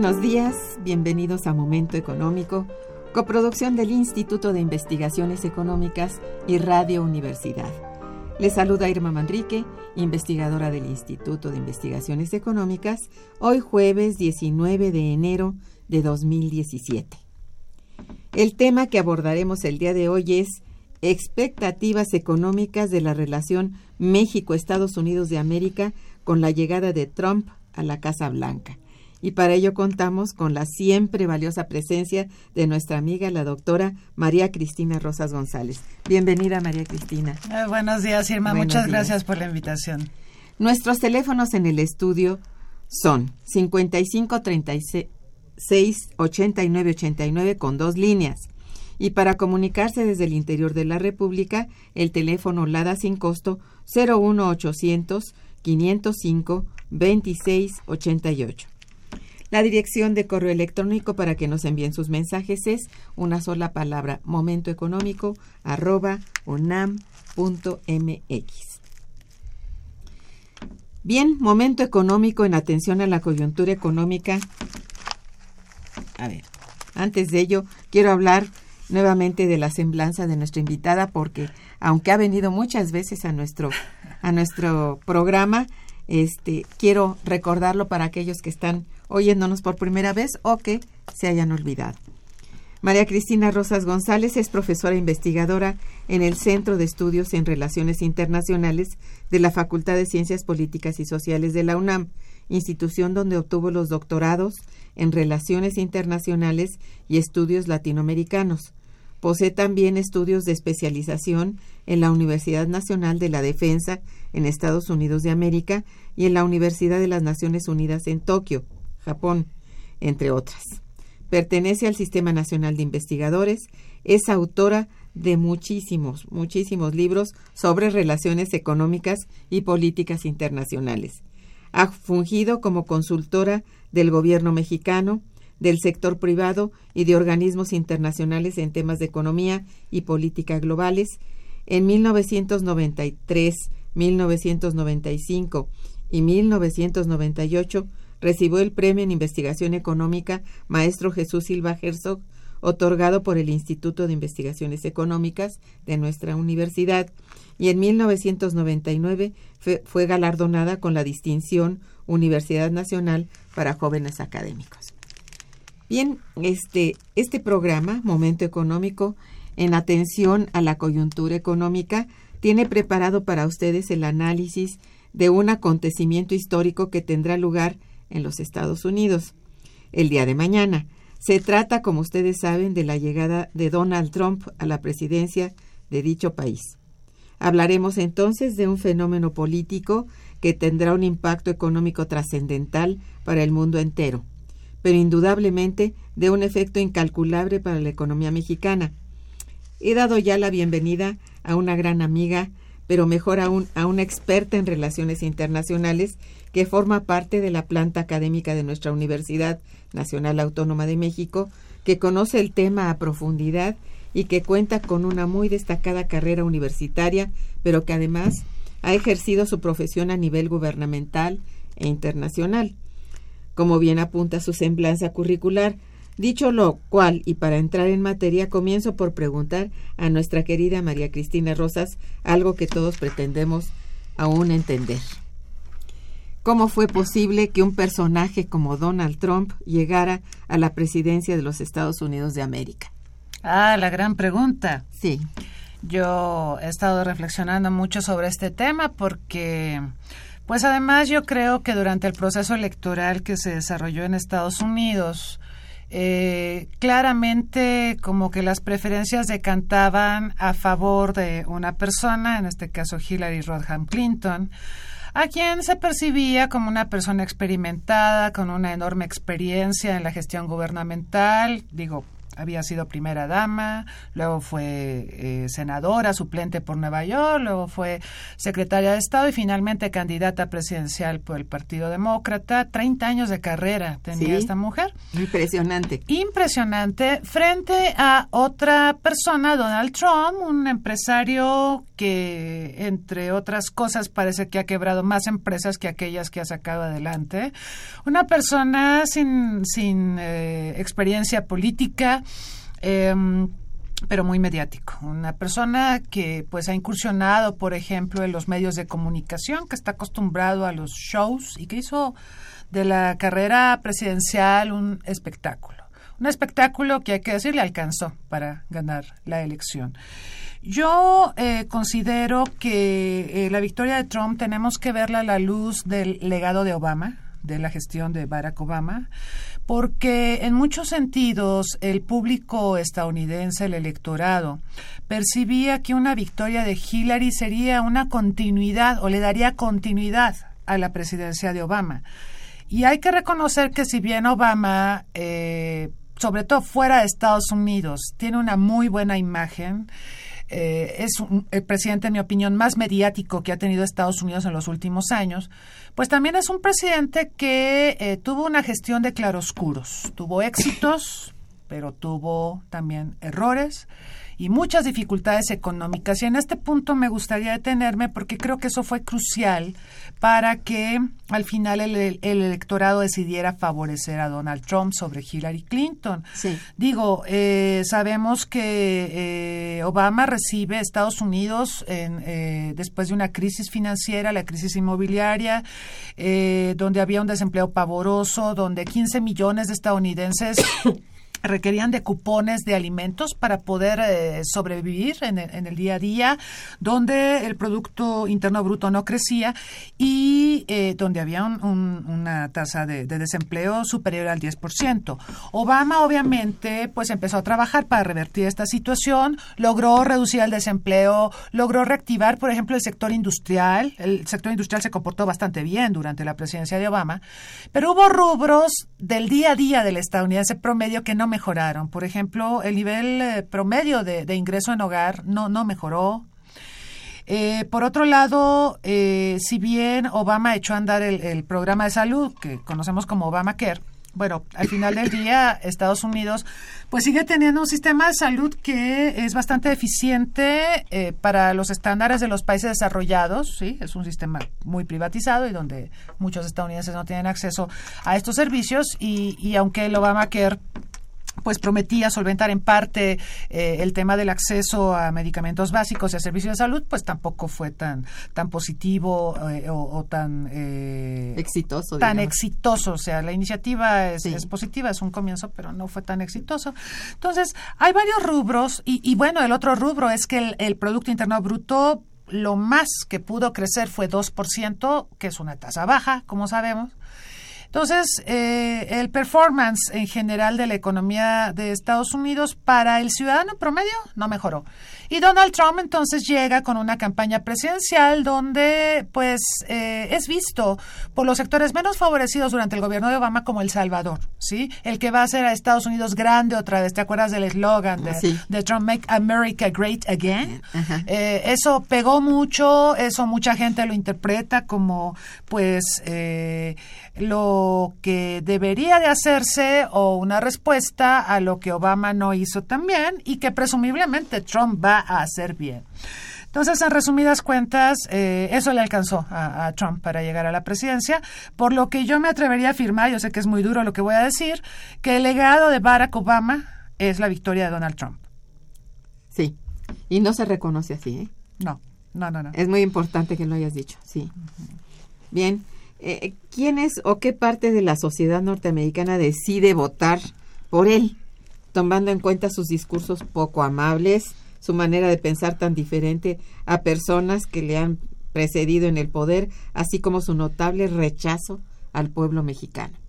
Buenos días, bienvenidos a Momento Económico, coproducción del Instituto de Investigaciones Económicas y Radio Universidad. Les saluda Irma Manrique, investigadora del Instituto de Investigaciones Económicas, hoy jueves 19 de enero de 2017. El tema que abordaremos el día de hoy es expectativas económicas de la relación México-Estados Unidos de América con la llegada de Trump a la Casa Blanca y para ello contamos con la siempre valiosa presencia de nuestra amiga, la doctora María Cristina Rosas González. Bienvenida, María Cristina. Eh, buenos días, Irma. Muchas gracias por la invitación. Nuestros teléfonos en el estudio son 55 36 89 89 con dos líneas. Y para comunicarse desde el interior de la República, el teléfono LADA sin costo 01800 505 2688. La dirección de correo electrónico para que nos envíen sus mensajes es una sola palabra, momentoeconómico arroba unam.mx. Bien, momento económico en atención a la coyuntura económica. A ver, antes de ello, quiero hablar nuevamente de la semblanza de nuestra invitada porque aunque ha venido muchas veces a nuestro a nuestro programa, este quiero recordarlo para aquellos que están oyéndonos por primera vez o que se hayan olvidado. María Cristina Rosas González es profesora investigadora en el Centro de Estudios en Relaciones Internacionales de la Facultad de Ciencias Políticas y Sociales de la UNAM, institución donde obtuvo los doctorados en Relaciones Internacionales y Estudios Latinoamericanos. Posee también estudios de especialización en la Universidad Nacional de la Defensa en Estados Unidos de América y en la Universidad de las Naciones Unidas en Tokio. Japón, entre otras. Pertenece al Sistema Nacional de Investigadores, es autora de muchísimos, muchísimos libros sobre relaciones económicas y políticas internacionales. Ha fungido como consultora del gobierno mexicano, del sector privado y de organismos internacionales en temas de economía y política globales. En 1993, 1995 y 1998 recibió el premio en investigación económica Maestro Jesús Silva Herzog, otorgado por el Instituto de Investigaciones Económicas de nuestra universidad, y en 1999 fue, galardonada con la distinción Universidad Nacional para Jóvenes Académicos. Bien, este, este programa, Momento Económico, en atención a la coyuntura económica, tiene preparado para ustedes el análisis de un acontecimiento histórico que tendrá lugar en los Estados Unidos el día de mañana. Se trata, como ustedes saben, de la llegada de Donald Trump a la presidencia de dicho país. Hablaremos entonces de un fenómeno político que tendrá un impacto económico trascendental para el mundo entero, pero indudablemente de un efecto incalculable para la economía mexicana. He dado ya la bienvenida a una gran amiga, pero mejor aún a una experta en relaciones internacionales que forma parte de la planta académica de nuestra Universidad Nacional Autónoma de México, que conoce el tema a profundidad y que cuenta con una muy destacada carrera universitaria, pero que además ha ejercido su profesión a nivel gubernamental e internacional. Como bien apunta su semblanza curricular, dicho lo cual, y para entrar en materia, comienzo por preguntar a nuestra querida María Cristina Rosas algo que todos pretendemos aún entender. ¿Cómo fue posible que un personaje como Donald Trump llegara a la presidencia de los Estados Unidos de América? Ah, la gran pregunta. Sí. Yo he estado reflexionando mucho sobre este tema porque, pues además yo creo que durante el proceso electoral que se desarrolló en Estados Unidos, eh, claramente como que las preferencias decantaban a favor de una persona, en este caso Hillary Rodham Clinton, a quien se percibía como una persona experimentada, con una enorme experiencia en la gestión gubernamental, digo, había sido primera dama, luego fue eh, senadora suplente por Nueva York, luego fue secretaria de Estado y finalmente candidata presidencial por el Partido Demócrata. 30 años de carrera tenía esta mujer. Impresionante. Impresionante frente a otra persona, Donald Trump, un empresario que, entre otras cosas, parece que ha quebrado más empresas que aquellas que ha sacado adelante. Una persona sin, sin eh, experiencia política, Em, pero muy mediático. Una persona que pues ha incursionado, por ejemplo, en los medios de comunicación, que está acostumbrado a los shows y que hizo de la carrera presidencial un espectáculo. Un espectáculo que hay que decir le alcanzó para ganar la elección. Yo eh, considero que eh, la victoria de Trump tenemos que verla a la luz del legado de Obama, de la gestión de Barack Obama, porque en muchos sentidos el público estadounidense, el electorado, percibía que una victoria de Hillary sería una continuidad o le daría continuidad a la presidencia de Obama. Y hay que reconocer que si bien Obama, eh, sobre todo fuera de Estados Unidos, tiene una muy buena imagen, eh, es el presidente, en mi opinión, más mediático que ha tenido Estados Unidos en los últimos años, pues también es un presidente que eh, tuvo una gestión de claroscuros, tuvo éxitos, pero tuvo también errores y muchas dificultades económicas. Y en este punto me gustaría detenerme porque creo que eso fue crucial para que al final el, electorado decidiera favorecer a Donald Trump sobre Hillary Clinton. Digo, eh, sabemos que eh, Obama recibe a Estados Unidos en, eh, después de una crisis financiera, la crisis inmobiliaria, donde había un desempleo pavoroso, donde 15 millones de estadounidenses requerían de cupones de alimentos para poder eh, sobrevivir en el, día a día, donde el Producto Interno Bruto no crecía y eh, donde había una tasa de, desempleo superior al 10%. Obama, obviamente, pues empezó a trabajar para revertir esta situación, logró reducir el desempleo, logró reactivar, por ejemplo, el sector industrial. El sector industrial se comportó bastante bien durante la presidencia de Obama, pero hubo rubros del día a día del estadounidense promedio que no mejoraron. Por ejemplo, el nivel eh, promedio de, ingreso en hogar no, no mejoró. Eh, por otro lado, eh, si bien Obama echó a andar el, programa de salud que conocemos como Obamacare, bueno, al final del día Estados Unidos pues sigue teniendo un sistema de salud que es bastante eficiente para los estándares de los países desarrollados, sí, es un sistema muy privatizado y donde muchos estadounidenses no tienen acceso a estos servicios y, y aunque el Obamacare pues prometía solventar en parte eh, el tema del acceso a medicamentos básicos y a servicios de salud, pues tampoco fue tan tan positivo eh, o, tan eh, exitoso. Tan exitoso, o sea, la iniciativa es, positiva, es un comienzo, pero no fue tan exitoso. Entonces, hay varios rubros y, y bueno, el otro rubro es que el, el Producto Interno Bruto lo más que pudo crecer fue 2%, que es una tasa baja, como sabemos. Entonces, eh, el performance en general de la economía de Estados Unidos para el ciudadano promedio no mejoró. Y Donald Trump entonces llega con una campaña presidencial donde pues eh, es visto por los sectores menos favorecidos durante el gobierno de Obama como el Salvador, ¿sí? El que va a hacer a Estados Unidos grande otra vez. ¿Te acuerdas del eslogan de, de, Trump, Make America Great Again? Eh, eso pegó mucho, eso mucha gente lo interpreta como pues eh, lo que debería de hacerse o una respuesta a lo que Obama no hizo también y que presumiblemente Trump va a hacer bien. Entonces, en resumidas cuentas, eh, eso le alcanzó a, Trump para llegar a la presidencia, por lo que yo me atrevería a afirmar, yo sé que es muy duro lo que voy a decir, que el legado de Barack Obama es la victoria de Donald Trump. Sí, y no se reconoce así, ¿eh? No, no, no, no. Es muy importante que lo hayas dicho, sí. Bien, eh, ¿quién es o qué parte de la sociedad norteamericana decide votar por él, tomando en cuenta sus discursos poco amables, su manera de pensar tan diferente a personas que le han precedido en el poder, así como su notable rechazo al pueblo mexicano.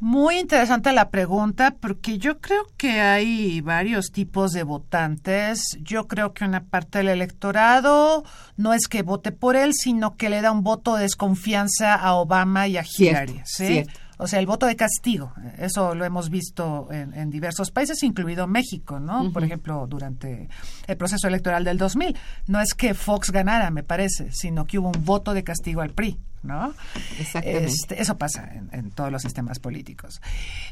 Muy interesante la pregunta porque yo creo que hay varios tipos de votantes. Yo creo que una parte del electorado no es que vote por él, sino que le da un voto de desconfianza a Obama y a Hillary. ¿sí? O sea, el voto de castigo, eso lo hemos visto en, diversos países, incluido México, ¿no? Por ejemplo, durante el proceso electoral del 2000. No es que Fox ganara, me parece, sino que hubo un voto de castigo al PRI. ¿no? Exactamente. Este, eso pasa en, todos los sistemas políticos.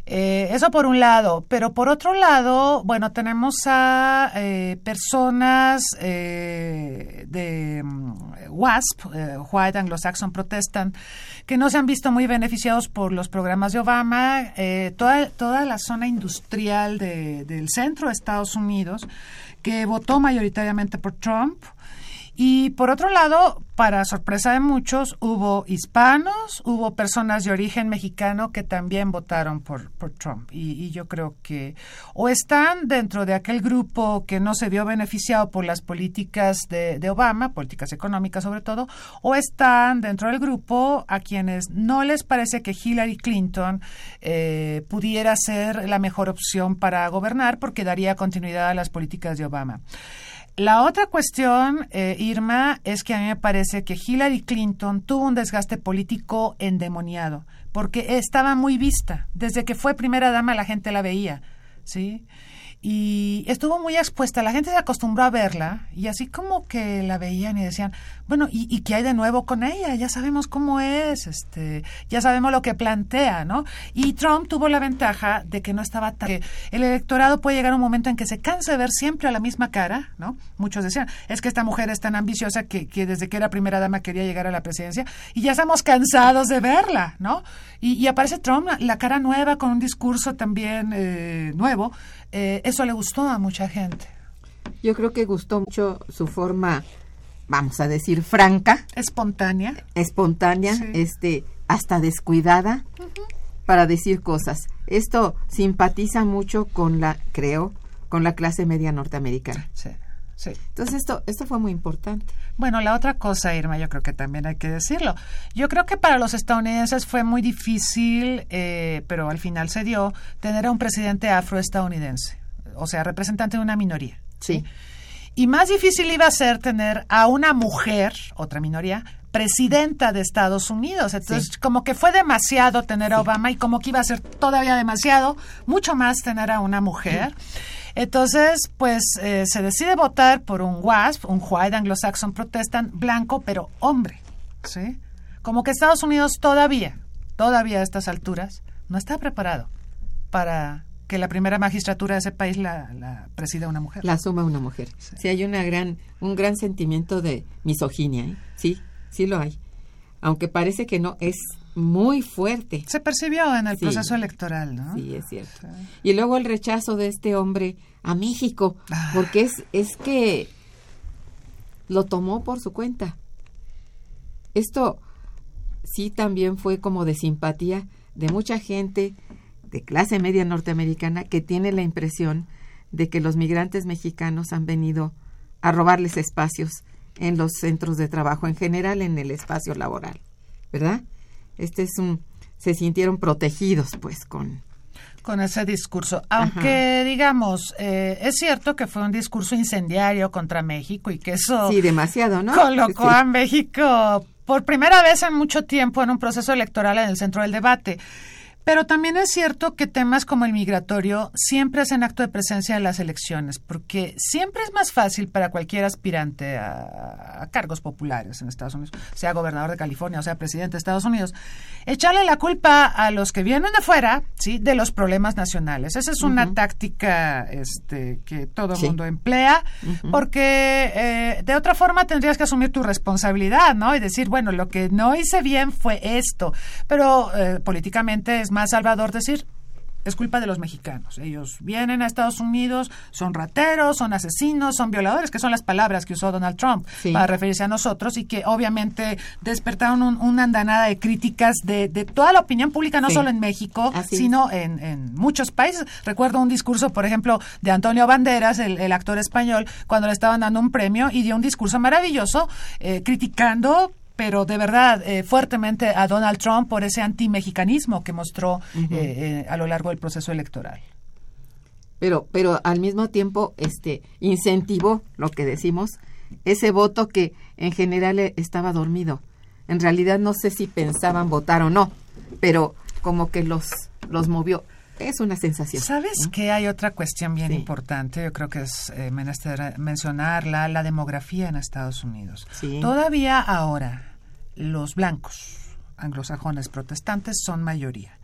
Eh, eso por un lado, pero por otro lado, bueno, tenemos a eh, personas eh, de mm, WASP, White Anglo-Saxon Protestant, que no se han visto muy beneficiados por los programas de Obama, toda, toda la zona industrial del centro de Estados Unidos, que votó mayoritariamente por Trump, y por otro lado, para sorpresa de muchos, hubo hispanos, hubo personas de origen mexicano que también votaron por, Trump. Y, yo creo que o están dentro de aquel grupo que no se vio beneficiado por las políticas de, de Obama, políticas económicas sobre todo, o están dentro del grupo a quienes no les parece que Hillary Clinton eh, pudiera ser la mejor opción para gobernar porque daría continuidad a las políticas de Obama. La otra cuestión, eh, Irma, es que a mí me parece que Hillary Clinton tuvo un desgaste político endemoniado, porque estaba muy vista. Desde que fue primera dama la gente la veía, ¿sí? Y estuvo muy expuesta. La gente se acostumbró a verla y así como que la veían y decían, bueno, ¿y, ¿y, qué hay de nuevo con ella? Ya sabemos cómo es, este, ya sabemos lo que plantea, ¿no? Y Trump tuvo la ventaja de que no estaba tan... el electorado puede llegar a un momento en que se cansa de ver siempre a la misma cara, ¿no? Muchos decían, es que esta mujer es tan ambiciosa que, que desde que era primera dama quería llegar a la presidencia y ya estamos cansados de verla, ¿no? Y, aparece Trump, la, cara nueva, con un discurso también eh, nuevo. Eh, eso le gustó a mucha gente. Yo creo que gustó mucho su forma, vamos a decir, franca. Espontánea. Espontánea, este, hasta descuidada para decir cosas. Esto simpatiza mucho con la, creo, con la clase media norteamericana. Sí. Sí. Entonces esto, esto fue muy importante. Bueno, la otra cosa, Irma, yo creo que también hay que decirlo. Yo creo que para los estadounidenses fue muy difícil, eh, pero al final se dio, tener a un presidente afroestadounidense, o sea, representante de una minoría. Sí. Y más difícil iba a ser tener a una mujer, otra minoría, presidenta de Estados Unidos. Entonces, como que fue demasiado tener a Obama y como que iba a ser todavía demasiado, mucho más tener a una mujer. Entonces, pues eh, se decide votar por un WASP, un White Anglo-Saxon Protestant blanco, pero hombre, ¿sí? Como que Estados Unidos todavía, todavía a estas alturas, no está preparado para que la primera magistratura de ese país la, presida una mujer. La asuma una mujer. Sí. hay una gran, un gran sentimiento de misoginia, ¿eh? sí, sí lo hay. Aunque parece que no, es muy fuerte. Se percibió en el proceso electoral, ¿no? Sí, es cierto. Y luego el rechazo de este hombre a México, ah. porque es, es que lo tomó por su cuenta. Esto sí también fue como de simpatía de mucha gente de clase media norteamericana que tiene la impresión de que los migrantes mexicanos han venido a robarles espacios en los centros de trabajo, en general en el espacio laboral, ¿verdad? Este es un se sintieron protegidos, pues, con, con ese discurso. Aunque, digamos, eh, es cierto que fue un discurso incendiario contra México y que eso... Sí, demasiado, ¿no? Colocó a México por primera vez en mucho tiempo en un proceso electoral en el centro del debate. Pero también es cierto que temas como el migratorio siempre hacen acto de presencia en las elecciones, porque siempre es más fácil para cualquier aspirante a, cargos populares en Estados Unidos, sea gobernador de California o sea presidente de Estados Unidos, echarle la culpa a los que vienen de fuera, ¿sí? de los problemas nacionales. Esa es una táctica este, que todo el mundo emplea, porque eh, de otra forma tendrías que asumir tu responsabilidad, ¿no? Y decir, bueno, lo que no hice bien fue esto, pero eh, políticamente es más salvador decir, es culpa de los mexicanos. Ellos vienen a Estados Unidos, son rateros, son asesinos, son violadores, que son las palabras que usó Donald Trump para referirse a nosotros y que obviamente despertaron una andanada de críticas de, toda la opinión pública, no solo en México, sino en, muchos países. Recuerdo un discurso, por ejemplo, de Antonio Banderas, el, actor español, cuando le estaban dando un premio y dio un discurso maravilloso eh, criticando pero de verdad eh, fuertemente a Donald Trump por ese antimexicanismo que mostró eh, eh, a lo largo del proceso electoral. Pero, pero al mismo tiempo, este, incentivó lo que decimos, ese voto que en general estaba dormido. En realidad no sé si pensaban votar o no, pero como que los, los movió es una sensación. ¿Sabes que hay otra cuestión bien importante? Yo creo que es eh, menester mencionarla, la demografía en Estados Unidos. Todavía ahora los blancos anglosajones protestantes son mayoría.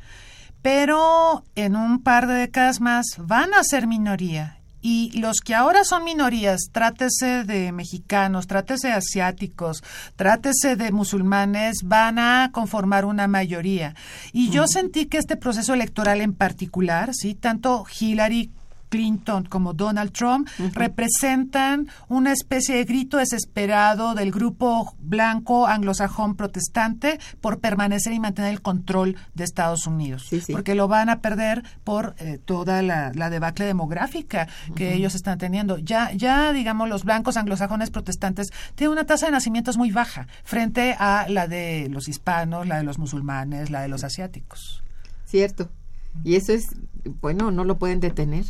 Pero en un par de décadas más van a ser minoría y los que ahora son minorías, trátese de mexicanos, trátese de asiáticos, trátese de musulmanes, van a conformar una mayoría. Y yo sentí que este proceso electoral en particular, sí, tanto Hillary Clinton como Donald Trump representan una especie de grito desesperado del grupo blanco anglosajón protestante por permanecer y mantener el control de Estados Unidos, porque lo van a perder por eh, toda la, debacle demográfica que ellos están teniendo. Ya, ya digamos, los blancos anglosajones protestantes tienen una tasa de nacimientos muy baja frente a la de los hispanos, la de los musulmanes, la de los asiáticos. Cierto. Y eso es, bueno, no lo pueden detener.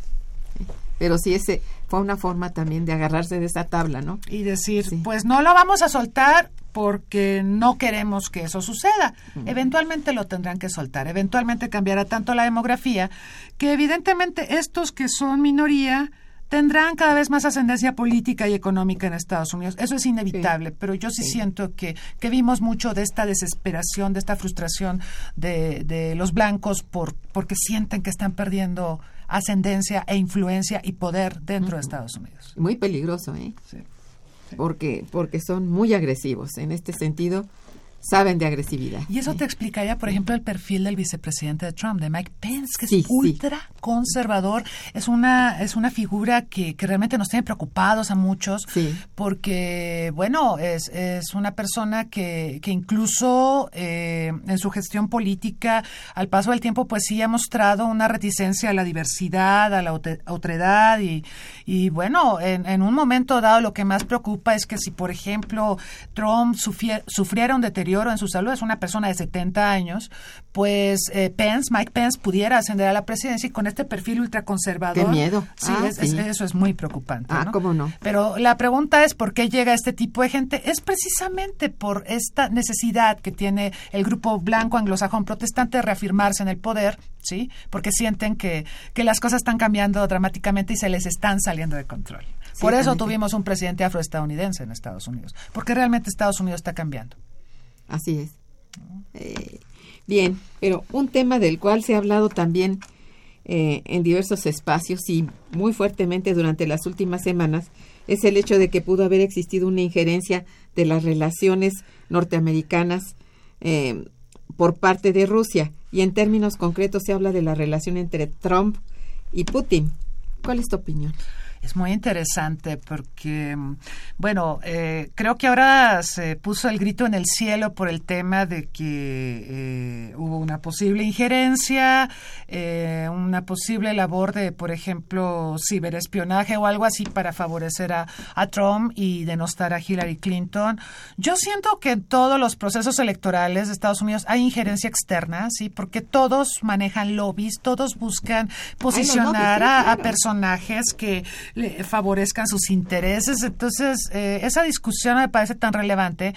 Pero sí, ese fue una forma también de agarrarse de esa tabla, ¿no? Y decir, pues no lo vamos a soltar porque no queremos que eso suceda. Eventualmente lo tendrán que soltar, eventualmente cambiará tanto la demografía que evidentemente estos que son minoría tendrán cada vez más ascendencia política y económica en Estados Unidos. Eso es inevitable, pero yo sí, siento que, que, vimos mucho de esta desesperación, de esta frustración de, de los blancos por porque sienten que están perdiendo ascendencia e influencia y poder dentro de Estados Unidos. Muy peligroso, ¿eh? Sí, Porque, porque son muy agresivos. En este sentido, saben de agresividad. Y eso te explicaría, por ejemplo, el perfil del vicepresidente de Trump, de Mike Pence, que es ultra conservador. Es una, es una figura que, que, realmente nos tiene preocupados a muchos, porque, bueno, es, es una persona que, que incluso eh, en su gestión política, al paso del tiempo, pues sí ha mostrado una reticencia a la diversidad, a la otredad, y, y bueno, en, en un momento dado lo que más preocupa es que si, por ejemplo, Trump sufriera un deterioro en su salud, es una persona de 70 años, pues eh, Pence, Mike Pence, pudiera ascender a la presidencia y con este perfil ultraconservador. Qué miedo. Sí, ah, eso es muy preocupante. Ah, cómo no. Pero la pregunta es por qué llega este tipo de gente. Es precisamente por esta necesidad que tiene el grupo blanco anglosajón protestante de reafirmarse en el poder, ¿sí? Porque sienten que, que las cosas están cambiando dramáticamente y se les están saliendo de control. Por eso tuvimos un presidente afroestadounidense en Estados Unidos, porque realmente Estados Unidos está cambiando. Así es. Eh, bien, pero un tema del cual se ha hablado también eh, en diversos espacios y muy fuertemente durante las últimas semanas es el hecho de que pudo haber existido una injerencia de las relaciones norteamericanas eh, por parte de Rusia. Y en términos concretos se habla de la relación entre Trump y Putin. ¿Cuál es tu opinión? Es muy interesante porque, bueno, eh, creo que ahora se puso el grito en el cielo por el tema de que eh, hubo una posible injerencia, eh, una posible labor de, por ejemplo, ciberespionaje o algo así para favorecer a, a Trump y denostar a Hillary Clinton. Yo siento que en todos los procesos electorales de Estados Unidos hay injerencia externa, sí, porque todos manejan lobbies, todos buscan posicionar a, a personajes que le favorezcan sus intereses. Entonces, eh, esa discusión me parece tan relevante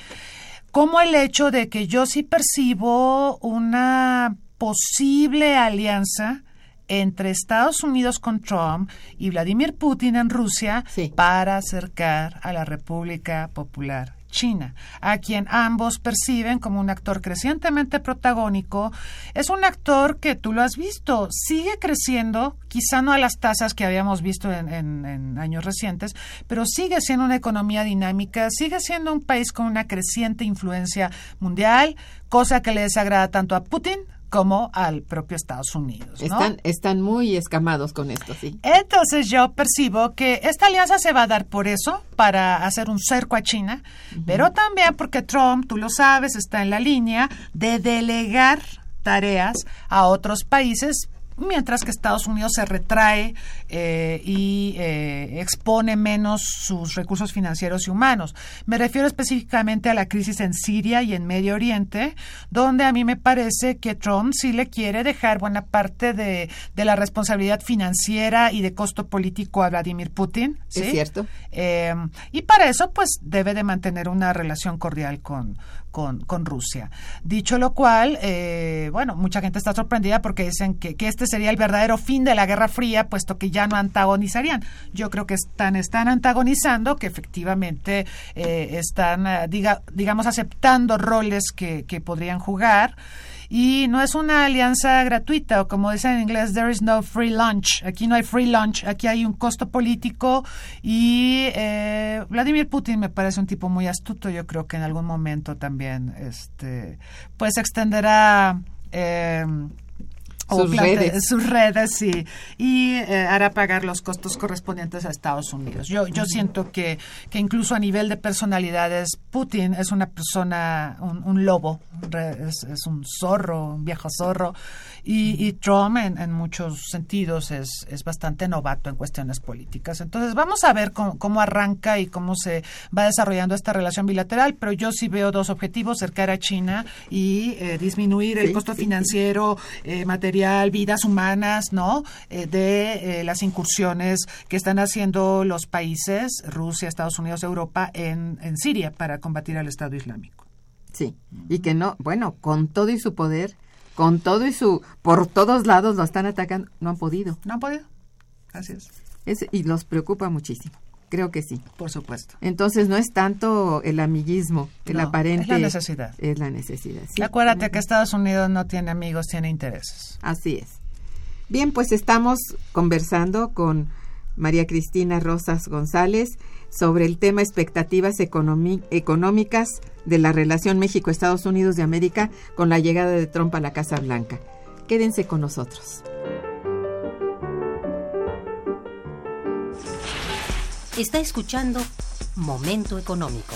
como el hecho de que yo sí percibo una posible alianza entre Estados Unidos con Trump y Vladimir Putin en Rusia Sí. para acercar a la República Popular China, a quien ambos perciben como un actor crecientemente protagónico. Es un actor que tú lo has visto, sigue creciendo, quizá no a las tasas que habíamos visto en, en- años recientes, pero sigue siendo una economía dinámica, sigue siendo un país con una creciente influencia mundial, cosa que le desagrada tanto a Putin como al propio Estados Unidos. ¿no? Están, están muy escamados con esto, sí. Entonces yo percibo que esta alianza se va a dar por eso, para hacer un cerco a China, pero también porque Trump, tú lo sabes, está en la línea de delegar tareas a otros países mientras que Estados Unidos se retrae eh, y eh, expone menos sus recursos financieros y humanos. Me refiero específicamente a la crisis en Siria y en Medio Oriente, donde a mí me parece que Trump sí le quiere dejar buena parte de, de la responsabilidad financiera y de costo político a Vladimir Putin. ¿sí? Es cierto. Eh, y para eso, pues, debe de mantener una relación cordial con, con, con Rusia. Dicho lo cual, eh, bueno, mucha gente está sorprendida porque dicen que, que este sería el verdadero fin de la Guerra Fría, puesto que ya no antagonizarían. Yo creo que están, están antagonizando, que efectivamente eh, están, eh, diga, digamos, aceptando roles que, que podrían jugar. Y no es una alianza gratuita, o como dicen en inglés, there is no free lunch. Aquí no hay free lunch, aquí hay un costo político. Y eh, Vladimir Putin me parece un tipo muy astuto. Yo creo que en algún momento también este, pues extenderá. Eh, Sus redes. sus redes, sí, y eh, hará pagar los costos correspondientes a Estados Unidos. Yo, yo siento que, que incluso a nivel de personalidades, Putin es una persona, un, un lobo, es, es un zorro, un viejo zorro, y, y Trump en, en muchos sentidos es, es bastante novato en cuestiones políticas. Entonces vamos a ver cómo, cómo arranca y cómo se va desarrollando esta relación bilateral, pero yo sí veo dos objetivos, cercar a China y eh, disminuir el Sí, costo sí, sí. financiero financiero, eh, material, vidas humanas, ¿no? Eh, de eh, las incursiones que están haciendo los países, Rusia, Estados Unidos, Europa, en, en Siria para combatir al Estado Islámico. Sí, y que no, bueno, con todo y su poder, con todo y su, por todos lados lo están atacando, no han podido. ¿No han podido? Así es, Es- y los preocupa muchísimo, creo que sí. por supuesto. Entonces no es tanto el amiguismo, el No, aparente. es la necesidad. Es la necesidad. sí. Acuérdate que Estados Unidos no tiene amigos, tiene intereses. Así es. Bien, pues estamos conversando con María Cristina Rosas González sobre el tema expectativas económicas de la relación México-Estados Unidos de América con la llegada de Trump a la Casa Blanca. Quédense con nosotros. Está escuchando Momento Económico.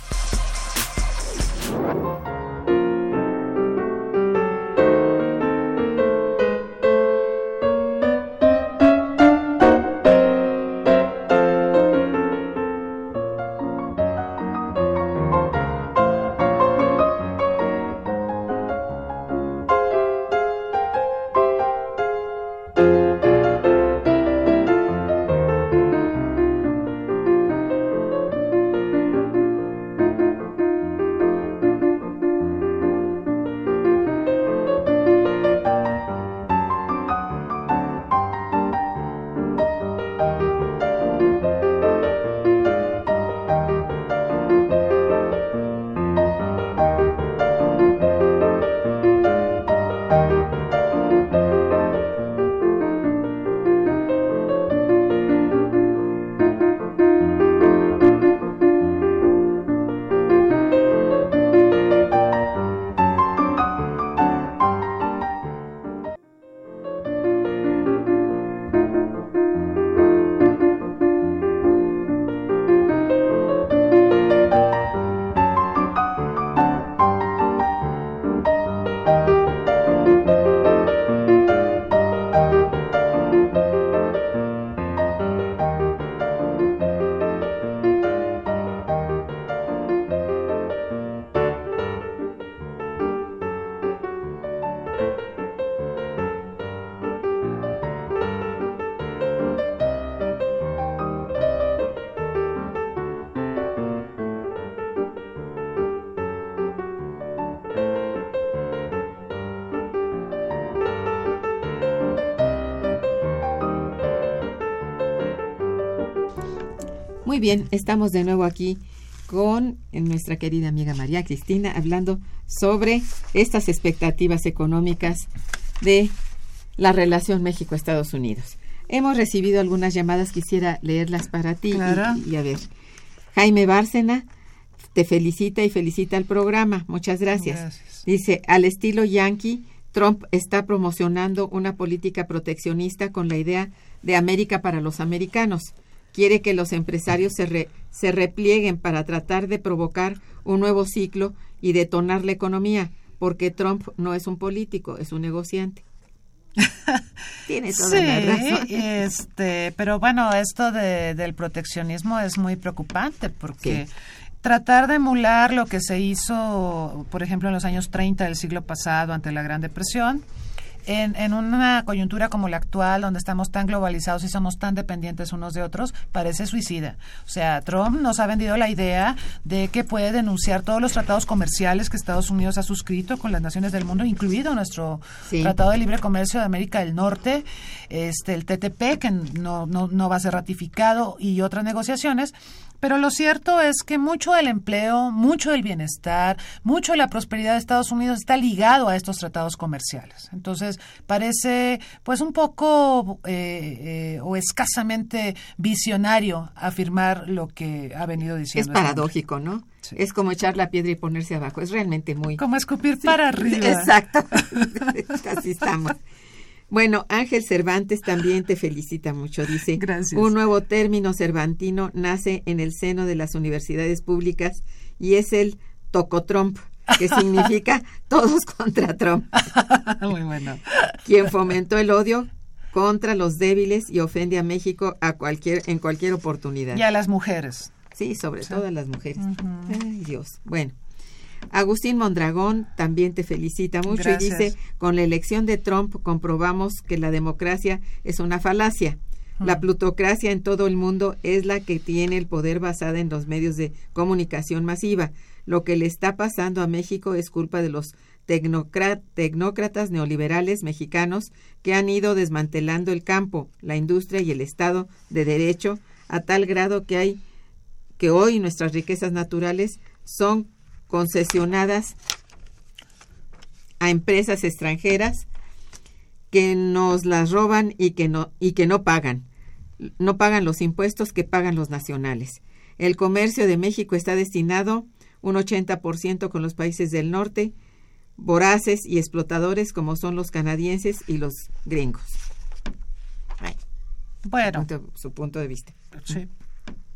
Bien, estamos de nuevo aquí con nuestra querida amiga María Cristina hablando sobre estas expectativas económicas de la relación México-Estados Unidos. Hemos recibido algunas llamadas, quisiera leerlas para ti Claro. y, y a ver. Jaime Bárcena te felicita y felicita al programa. Muchas gracias. Gracias. Dice, al estilo yankee, Trump está promocionando una política proteccionista con la idea de América para los americanos. Quiere que los empresarios se, re- se replieguen para tratar de provocar un nuevo ciclo y detonar la economía, porque Trump no es un político, es un negociante. Tiene toda Sí, la razón. este, pero bueno, esto de- del proteccionismo es muy preocupante porque Sí. tratar de emular lo que se hizo, por ejemplo, en los años 30 del siglo pasado ante la Gran Depresión, en, en una coyuntura como la actual, donde estamos tan globalizados y somos tan dependientes unos de otros, parece suicida. O sea, Trump nos ha vendido la idea de que puede denunciar todos los tratados comerciales que Estados Unidos ha suscrito con las naciones del mundo, incluido nuestro Sí. Tratado de Libre Comercio de América del Norte, este, el TTP, que no, no, no va a ser ratificado, y otras negociaciones. Pero lo cierto es que mucho del empleo, mucho del bienestar, mucho de la prosperidad de Estados Unidos está ligado a estos tratados comerciales. Entonces, parece pues un poco eh, eh, o escasamente visionario afirmar lo que ha venido Es diciendo. este hombre. paradójico, ¿no? Sí. Es como echar la piedra y ponerse abajo. Es realmente muy... Como escupir para arriba. Exacto. Así estamos. Bueno, Ángel Cervantes también te felicita mucho. Dice, Gracias. un nuevo término cervantino nace en el seno de las universidades públicas y es el tocotrump, que significa todos contra Trump, Muy bueno. quien fomentó el odio contra los débiles y ofende a México a cualquier en cualquier oportunidad. Y a las mujeres. Sí, sobre todo a las mujeres. Ay, Dios. Bueno, Agustín Mondragón también te felicita mucho Gracias. y dice, con la elección de Trump comprobamos que la democracia es una falacia. La plutocracia en todo el mundo es la que tiene el poder basada en los medios de comunicación masiva. Lo que le está pasando a México es culpa de los tecnócratas neoliberales mexicanos que han ido desmantelando el campo, la industria y el Estado de Derecho a tal grado que hay que hoy nuestras riquezas naturales son concesionadas a empresas extranjeras que nos las roban y que no y que no pagan no pagan los impuestos que pagan los nacionales. El comercio de México está destinado un 80% con los países del norte, voraces y explotadores como son los canadienses y los gringos. Bueno, su punto de vista. sí.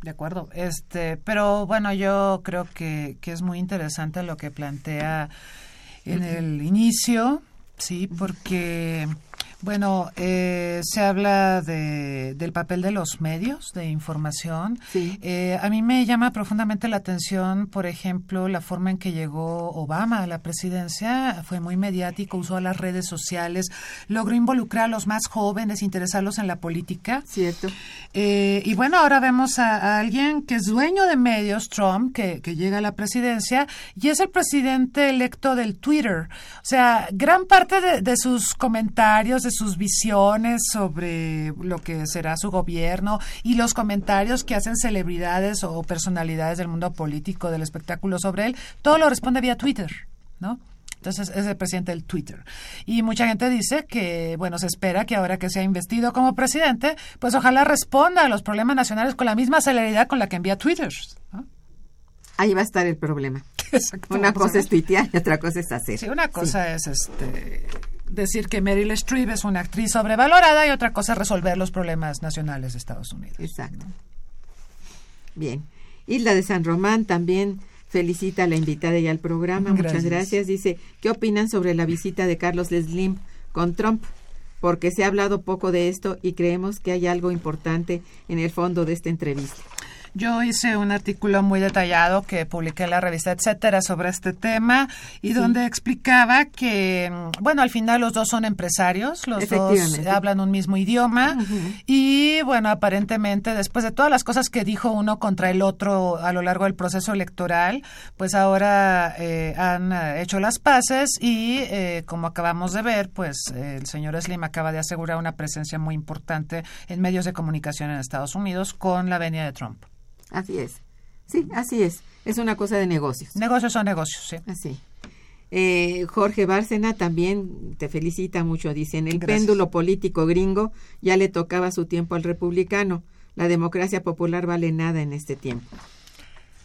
De acuerdo. Este, pero bueno, yo creo que, que es muy interesante lo que plantea en el inicio, sí, porque bueno, eh, se habla de, del papel de los medios de información. Sí. Eh, a mí me llama profundamente la atención, por ejemplo, la forma en que llegó Obama a la presidencia. Fue muy mediático, usó las redes sociales, logró involucrar a los más jóvenes, interesarlos en la política. Cierto. Eh, y bueno, ahora vemos a, a, alguien que es dueño de medios, Trump, que, que llega a la presidencia y es el presidente electo del Twitter. O sea, gran parte de, de sus comentarios, de sus visiones sobre lo que será su gobierno y los comentarios que hacen celebridades o personalidades del mundo político, del espectáculo sobre él, todo lo responde vía Twitter, ¿no? Entonces es el presidente del Twitter. Y mucha gente dice que, bueno, se espera que ahora que sea investido como presidente, pues ojalá responda a los problemas nacionales con la misma celeridad con la que envía Twitter. ¿no? Ahí va a estar el problema. Exacto. Una cosa es tuitear y otra cosa es hacer. Sí, una cosa sí. es este decir que Meryl Streep es una actriz sobrevalorada y otra cosa es resolver los problemas nacionales de Estados Unidos. Exacto. Bien. Isla de San Román también felicita a la invitada y al programa. Gracias. Muchas gracias. Dice, ¿qué opinan sobre la visita de Carlos Slim con Trump? Porque se ha hablado poco de esto y creemos que hay algo importante en el fondo de esta entrevista. Yo hice un artículo muy detallado que publiqué en la revista Etcétera sobre este tema y sí. donde explicaba que, bueno, al final los dos son empresarios, los dos hablan un mismo idioma uh -huh. y, bueno, aparentemente después de todas las cosas que dijo uno contra el otro a lo largo del proceso electoral, pues ahora eh, han hecho las paces y, eh, como acabamos de ver, pues eh, el señor Slim acaba de asegurar una presencia muy importante en medios de comunicación en Estados Unidos con la venia de Trump. Así es. Sí, así es. Es una cosa de negocios. Negocios son negocios, sí. Así. Eh, Jorge Bárcena también te felicita mucho. Dice, en el Gracias. péndulo político gringo ya le tocaba su tiempo al republicano. La democracia popular vale nada en este tiempo.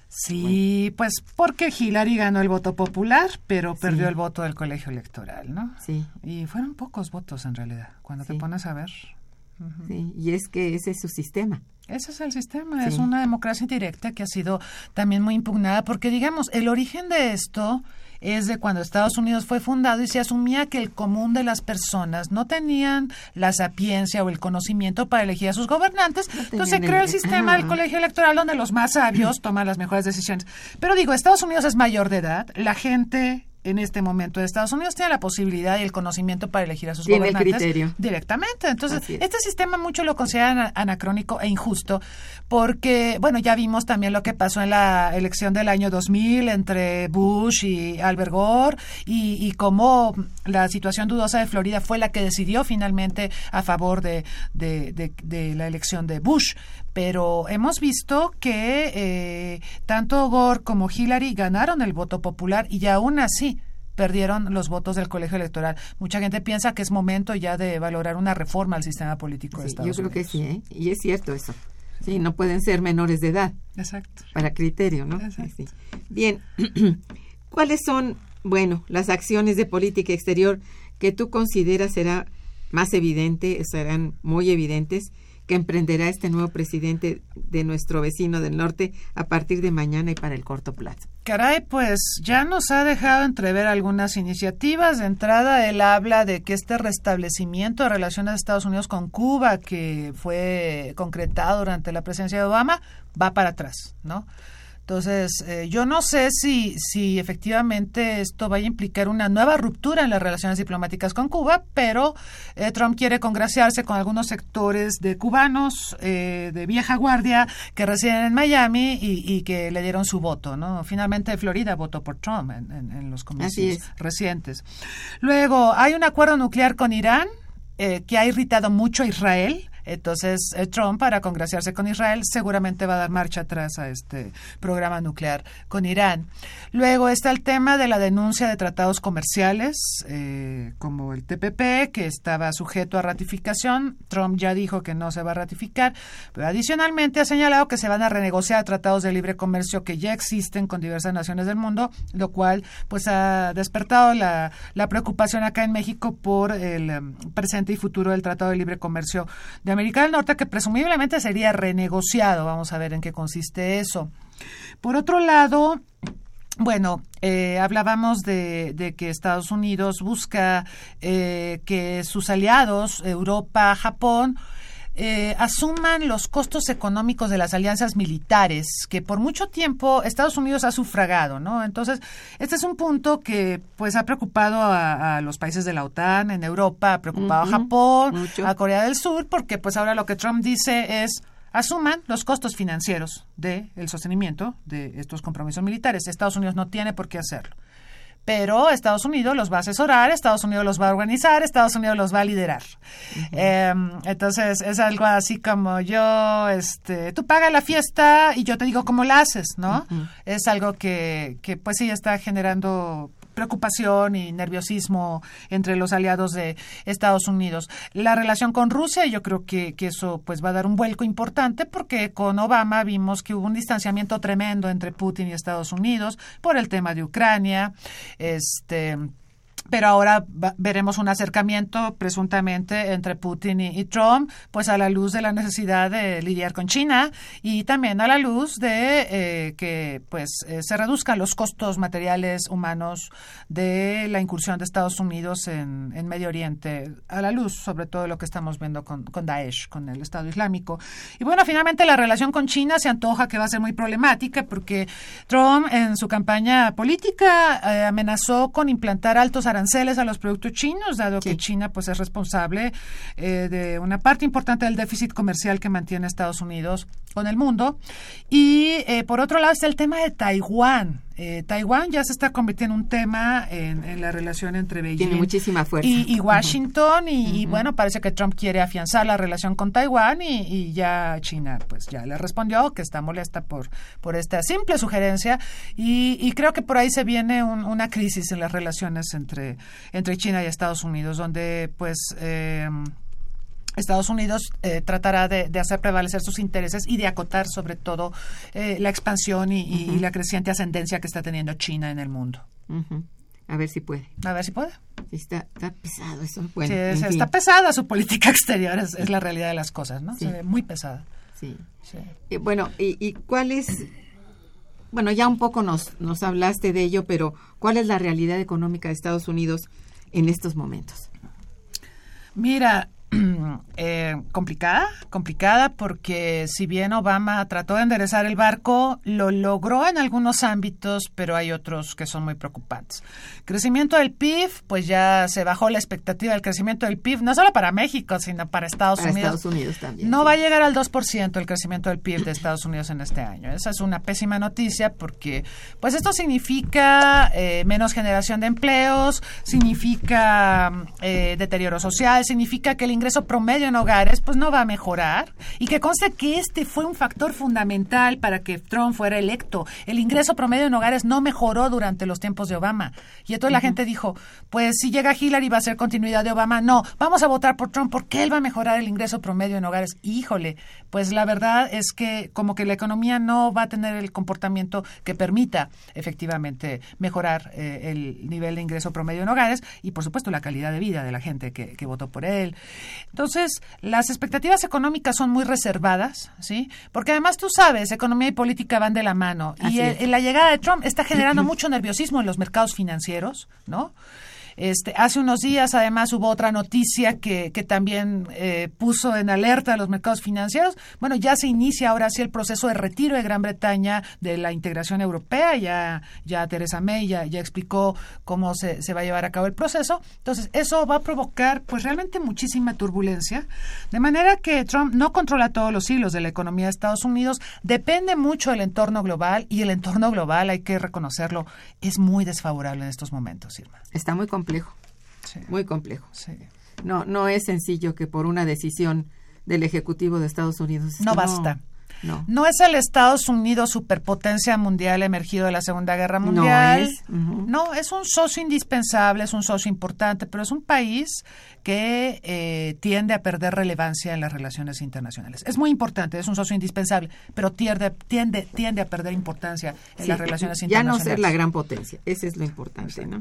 Sí, bueno. pues porque Hillary ganó el voto popular, pero sí. perdió el voto del colegio electoral, ¿no? Sí. Y fueron pocos votos en realidad, cuando sí. te pones a ver. Uh -huh. Sí, y es que ese es su sistema. Ese es el sistema, sí. es una democracia directa que ha sido también muy impugnada, porque digamos, el origen de esto es de cuando Estados Unidos fue fundado y se asumía que el común de las personas no tenían la sapiencia o el conocimiento para elegir a sus gobernantes. No Entonces se creó el sistema del colegio electoral donde los más sabios toman las mejores decisiones. Pero digo, Estados Unidos es mayor de edad, la gente en este momento de Estados Unidos tiene la posibilidad y el conocimiento para elegir a sus tiene gobernantes el criterio. directamente. Entonces, este sistema mucho lo consideran anacrónico e injusto porque, bueno, ya vimos también lo que pasó en la elección del año 2000 entre Bush y Albert Gore y, y cómo la situación dudosa de Florida fue la que decidió finalmente a favor de, de, de, de la elección de Bush pero hemos visto que eh, tanto Gore como Hillary ganaron el voto popular y aún así perdieron los votos del colegio electoral. Mucha gente piensa que es momento ya de valorar una reforma al sistema político de Estados Yo creo Unidos. que sí, ¿eh? y es cierto eso. Sí, no pueden ser menores de edad. Exacto. Para criterio, ¿no? Exacto. Sí. Bien, ¿cuáles son, bueno, las acciones de política exterior que tú consideras será más evidente, serán muy evidentes que emprenderá este nuevo presidente de nuestro vecino del norte a partir de mañana y para el corto plazo. Caray, pues ya nos ha dejado entrever algunas iniciativas. De entrada, él habla de que este restablecimiento de relaciones de Estados Unidos con Cuba, que fue concretado durante la presidencia de Obama, va para atrás, ¿no? Entonces, eh, yo no sé si, si efectivamente esto vaya a implicar una nueva ruptura en las relaciones diplomáticas con Cuba, pero eh, Trump quiere congraciarse con algunos sectores de cubanos eh, de vieja guardia que residen en Miami y, y, que le dieron su voto. ¿no? Finalmente, Florida votó por Trump en, en, en los comicios recientes. Luego, hay un acuerdo nuclear con Irán eh, que ha irritado mucho a Israel. Entonces, eh, Trump, para congraciarse con Israel, seguramente va a dar marcha atrás a este programa nuclear con Irán. Luego está el tema de la denuncia de tratados comerciales, eh, como el TPP, que estaba sujeto a ratificación. Trump ya dijo que no se va a ratificar, pero adicionalmente ha señalado que se van a renegociar tratados de libre comercio que ya existen con diversas naciones del mundo, lo cual pues ha despertado la, preocupación acá en México por el um, presente y futuro del Tratado de Libre Comercio América del Norte que presumiblemente sería renegociado. Vamos a ver en qué consiste eso. Por otro lado, bueno, eh, hablábamos de, de, que Estados Unidos busca eh, que sus aliados, Europa, Japón, eh, asuman los costos económicos de las alianzas militares que por mucho tiempo Estados Unidos ha sufragado, ¿no? Entonces, este es un punto que pues ha preocupado a, a los países de la OTAN en Europa, ha preocupado uh -huh, a Japón, mucho. a Corea del Sur, porque pues ahora lo que Trump dice es asuman los costos financieros del el sostenimiento de estos compromisos militares. Estados Unidos no tiene por qué hacerlo pero Estados Unidos los va a asesorar, Estados Unidos los va a organizar, Estados Unidos los va a liderar. Uh -huh. eh, entonces es algo así como yo, este, tú pagas la fiesta y yo te digo cómo la haces, ¿no? Uh -huh. Es algo que, que pues sí está generando preocupación y nerviosismo entre los aliados de Estados Unidos. La relación con Rusia, yo creo que, eso pues va a dar un vuelco importante porque con Obama vimos que hubo un distanciamiento tremendo entre Putin y Estados Unidos por el tema de Ucrania. Este pero ahora veremos un acercamiento presuntamente entre Putin y, Trump, pues a la luz de la necesidad de lidiar con China y también a la luz de eh, que pues eh, se reduzcan los costos materiales humanos de la incursión de Estados Unidos en, Medio Oriente, a la luz sobre todo de lo que estamos viendo con, con Daesh, con el Estado Islámico. Y bueno, finalmente la relación con China se antoja que va a ser muy problemática porque Trump en su campaña política eh, amenazó con implantar altos aranceles aranceles a los productos chinos, dado sí. que China pues es responsable eh, de una parte importante del déficit comercial que mantiene Estados Unidos con el mundo. Y eh, por otro lado está el tema de Taiwán. Eh, Taiwán ya se está convirtiendo en un tema en, en, la relación entre Beijing Tiene muchísima fuerza. Y, y Washington. Uh -huh. y, uh -huh. y, bueno, parece que Trump quiere afianzar la relación con Taiwán y, y, ya China pues ya le respondió que está molesta por, por esta simple sugerencia. Y, creo que por ahí se viene un, una crisis en las relaciones entre, entre China y Estados Unidos, donde pues... Eh, Estados Unidos eh, tratará de, de, hacer prevalecer sus intereses y de acotar sobre todo eh, la expansión y, y, uh -huh. y, la creciente ascendencia que está teniendo China en el mundo. Uh -huh. A ver si puede. A ver si puede. Está, está pesado eso. Bueno, sí, es, está pesada su política exterior, es, es, la realidad de las cosas, ¿no? Sí. Se ve muy pesada. Sí. sí. Eh, bueno, y, ¿y cuál es bueno, ya un poco nos, nos hablaste de ello, pero ¿cuál es la realidad económica de Estados Unidos en estos momentos? Mira, eh, complicada, complicada porque si bien Obama trató de enderezar el barco, lo logró en algunos ámbitos, pero hay otros que son muy preocupantes. Crecimiento del PIB, pues ya se bajó la expectativa del crecimiento del PIB, no solo para México, sino para Estados para Unidos. Estados Unidos también. No sí. va a llegar al 2% el crecimiento del PIB de Estados Unidos en este año. Esa es una pésima noticia porque pues esto significa eh, menos generación de empleos, significa eh, deterioro social, significa que el ingreso promedio en hogares pues no va a mejorar y que conste que este fue un factor fundamental para que Trump fuera electo. El ingreso promedio en hogares no mejoró durante los tiempos de Obama. Y entonces uh -huh. la gente dijo, pues si llega Hillary va a ser continuidad de Obama. No, vamos a votar por Trump porque él va a mejorar el ingreso promedio en hogares. Híjole, pues la verdad es que como que la economía no va a tener el comportamiento que permita efectivamente mejorar eh, el nivel de ingreso promedio en hogares y por supuesto la calidad de vida de la gente que, que votó por él. Entonces, las expectativas económicas son muy reservadas, ¿sí? Porque además tú sabes, economía y política van de la mano. Así y el, la llegada de Trump está generando mucho nerviosismo en los mercados financieros, ¿no? Este, hace unos días, además, hubo otra noticia que, también eh, puso en alerta a los mercados financieros. Bueno, ya se inicia ahora sí el proceso de retiro de Gran Bretaña de la integración europea. Ya, ya Teresa May ya, ya explicó cómo se, se, va a llevar a cabo el proceso. Entonces, eso va a provocar, pues, realmente muchísima turbulencia. De manera que Trump no controla todos los hilos de la economía de Estados Unidos. Depende mucho del entorno global y el entorno global, hay que reconocerlo, es muy desfavorable en estos momentos, Irma. Está muy complicado complejo. Sí. Muy complejo. Sí. No, no es sencillo que por una decisión del Ejecutivo de Estados Unidos. No, no basta. No. no es el Estados Unidos superpotencia mundial emergido de la Segunda Guerra Mundial. No es, uh -huh. no, es un socio indispensable, es un socio importante, pero es un país que eh, tiende a perder relevancia en las relaciones internacionales. Es muy importante, es un socio indispensable, pero tiende, tiende, tiende a perder importancia en sí, las relaciones internacionales. Ya no ser la gran potencia, ese es lo importante. ¿no?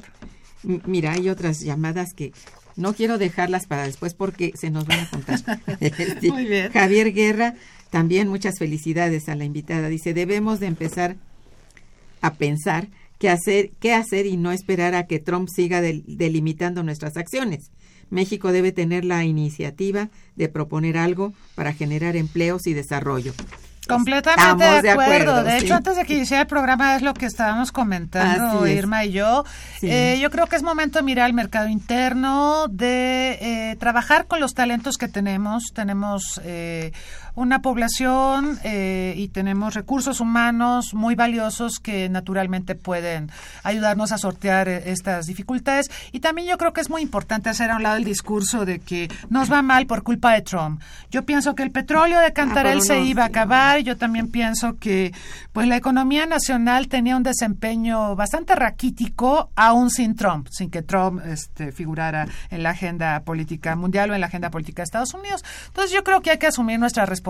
Mira, hay otras llamadas que no quiero dejarlas para después porque se nos van a contar. Este, Muy bien. Javier Guerra, también muchas felicidades a la invitada. Dice, debemos de empezar a pensar qué hacer, qué hacer y no esperar a que Trump siga del- delimitando nuestras acciones. México debe tener la iniciativa de proponer algo para generar empleos y desarrollo. Completamente de acuerdo. De, sí. hecho, antes de que iniciara el programa es lo que estábamos comentando es. Irma y yo. Sí. Eh, yo creo que es momento de mirar el mercado interno, de eh, trabajar con los talentos que tenemos. Tenemos eh, una población eh, y tenemos recursos humanos muy valiosos que naturalmente pueden ayudarnos a sortear eh, estas dificultades. Y también yo creo que es muy importante hacer a un lado el discurso de que nos va mal por culpa de Trump. Yo pienso que el petróleo de Cantarell por se iba a acabar. Yo también pienso que pues la economía nacional tenía un desempeño bastante raquítico, aún sin Trump, sin que Trump este, figurara en la agenda política mundial o en la agenda política de Estados Unidos. Entonces yo creo que hay que asumir nuestra responsabilidad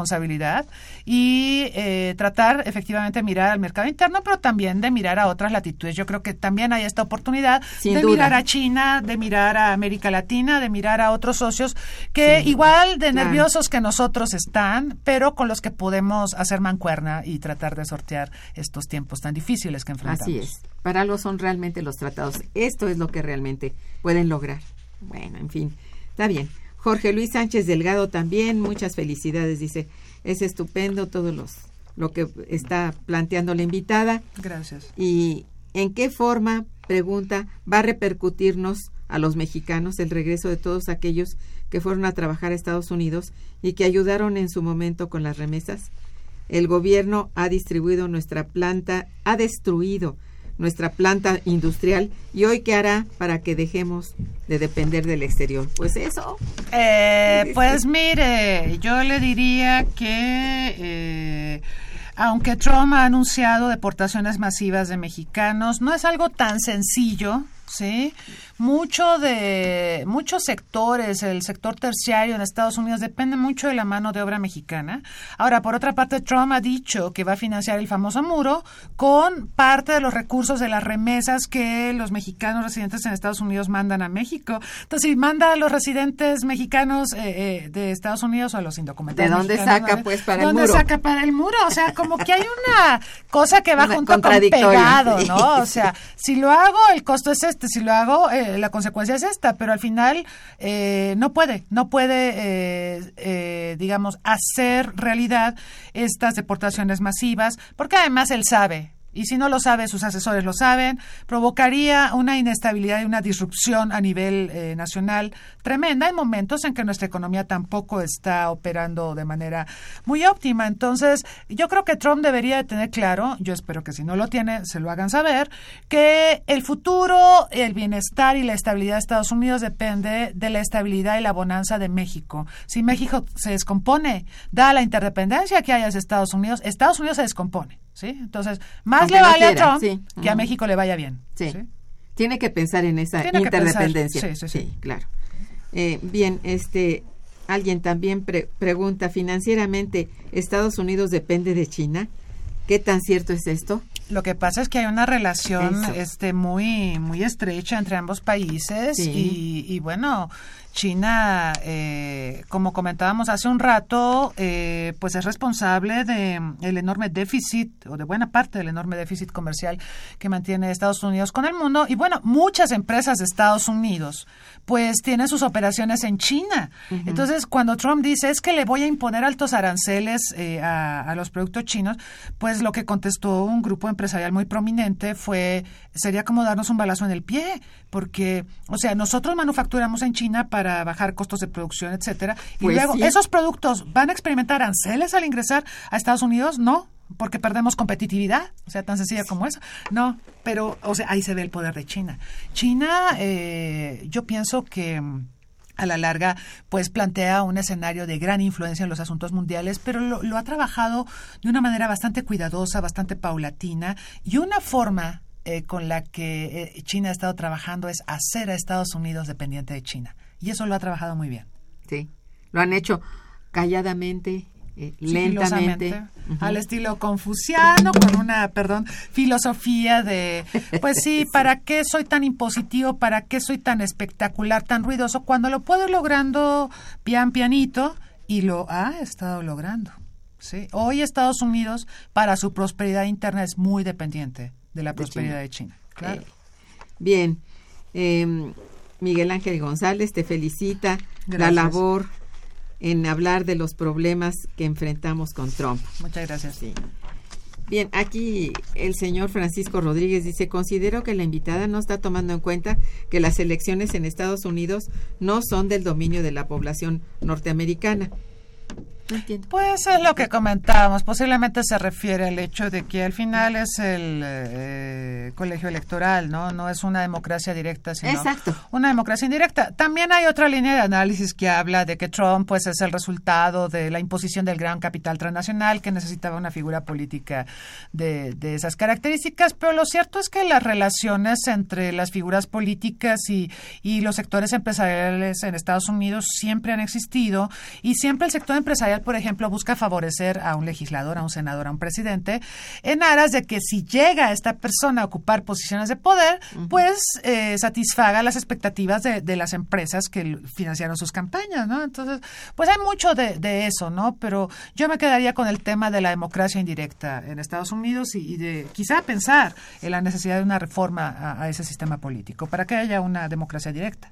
y eh, tratar efectivamente de mirar al mercado interno, pero también de mirar a otras latitudes. Yo creo que también hay esta oportunidad Sin de duda. mirar a China, de mirar a América Latina, de mirar a otros socios que igual de nerviosos que nosotros están, pero con los que podemos hacer mancuerna y tratar de sortear estos tiempos tan difíciles que enfrentamos. Así es. Para algo son realmente los tratados. Esto es lo que realmente pueden lograr. Bueno, en fin, está bien. Jorge Luis Sánchez Delgado también, muchas felicidades, dice. Es estupendo todo los, lo que está planteando la invitada. Gracias. ¿Y en qué forma, pregunta, va a repercutirnos a los mexicanos el regreso de todos aquellos que fueron a trabajar a Estados Unidos y que ayudaron en su momento con las remesas? El gobierno ha distribuido nuestra planta, ha destruido nuestra planta industrial y hoy qué hará para que dejemos de depender del exterior. Pues eso. Eh, pues mire, yo le diría que eh, aunque Trump ha anunciado deportaciones masivas de mexicanos, no es algo tan sencillo, ¿sí? Mucho de muchos sectores, el sector terciario en Estados Unidos depende mucho de la mano de obra mexicana. Ahora, por otra parte, Trump ha dicho que va a financiar el famoso muro con parte de los recursos de las remesas que los mexicanos residentes en Estados Unidos mandan a México. Entonces, si manda a los residentes mexicanos eh, eh, de Estados Unidos o a los indocumentados ¿De dónde mexicanos, saca, pues, para el ¿Dónde muro? saca para el muro? O sea, como que hay una cosa que va Una junto con pegado. ¿no? O sea, si lo hago, el costo es este, si lo hago, eh, la consecuencia es esta, pero al final eh, no puede, no puede, eh, eh, digamos, hacer realidad estas deportaciones masivas, porque además él sabe. Y si no lo sabe, sus asesores lo saben, provocaría una inestabilidad y una disrupción a nivel eh, nacional tremenda en momentos en que nuestra economía tampoco está operando de manera muy óptima. Entonces, yo creo que Trump debería de tener claro, yo espero que si no lo tiene, se lo hagan saber, que el futuro, el bienestar y la estabilidad de Estados Unidos depende de la estabilidad y la bonanza de México. Si México se descompone, da la interdependencia que hay hacia Estados Unidos, Estados Unidos se descompone. ¿Sí? Entonces, más Aunque le no vale quiera, a Trump sí. que a. México le vaya bien. Sí. ¿sí? Tiene que pensar en esa Tiene interdependencia. sí, sí, sí. claro. Eh, bien, este, alguien también pre- pregunta, financieramente, ¿Estados Unidos depende de China? ¿Qué tan cierto es esto? Lo que pasa es que hay una relación Eso. este muy muy estrecha entre ambos países Sí. y, y, bueno China eh, como comentábamos hace un rato eh, pues es responsable de mm, el enorme déficit o de buena parte del enorme déficit comercial que mantiene Estados Unidos con el mundo. Y bueno muchas empresas de Estados Unidos pues tienen sus operaciones en China. Entonces cuando Trump dice es que le voy a imponer altos aranceles eh, a, a los productos chinos pues lo que contestó un grupo empresarial muy prominente fue sería como darnos un balazo en el pie porque o sea nosotros manufacturamos en China para bajar costos de producción etcétera y Pues luego sí. esos productos van a experimentar aranceles al ingresar a Estados Unidos no porque perdemos competitividad, o sea, tan sencilla como eso. No, pero, o sea, ahí se ve el poder de China. China, eh, yo pienso que mm, a la larga, pues plantea un escenario de gran influencia en los asuntos mundiales, pero lo, lo ha trabajado de una manera bastante cuidadosa, bastante paulatina, y una forma eh, con la que eh, China ha estado trabajando es hacer a Estados Unidos dependiente de China. Y eso lo ha trabajado muy bien. Sí, lo han hecho calladamente, eh, lentamente. Al estilo confuciano, con una, perdón, filosofía de, pues sí, ¿para qué soy tan impositivo? ¿Para qué soy tan espectacular, tan ruidoso? Cuando lo puedo ir logrando pian pianito y lo ha estado logrando. ¿sí? Hoy Estados Unidos, para su prosperidad interna, es muy dependiente de la prosperidad de China. Claro. Eh, bien. Em, Miguel Ángel González te felicita la Gracias. labor en hablar de los problemas que enfrentamos con Trump. Muchas gracias. Sí. Bien, aquí el señor Francisco Rodríguez dice, considero que la invitada no está tomando en cuenta que las elecciones en Estados Unidos no son del dominio de la población norteamericana. No entiendo. Pues es lo que comentábamos. Posiblemente se refiere al hecho de que al final es el eh, colegio electoral, ¿no? No es una democracia directa, sino Exacto. una democracia indirecta. También hay otra línea de análisis que habla de que Trump, pues, es el resultado de la imposición del gran capital transnacional que necesitaba una figura política de, de esas características. Pero lo cierto es que las relaciones entre las figuras políticas y, y los sectores empresariales en Estados Unidos siempre han existido y siempre el sector empresarial, por ejemplo, busca favorecer a un legislador, a un senador, a un presidente, en aras de que si llega esta persona a ocupar posiciones de poder, pues eh, satisfaga las expectativas de, de las empresas que financiaron sus campañas, ¿no? Entonces, pues hay mucho de, de eso, ¿no? Pero yo me quedaría con el tema de la democracia indirecta en Estados Unidos y, y de quizá pensar en la necesidad de una reforma a, a ese sistema político para que haya una democracia directa.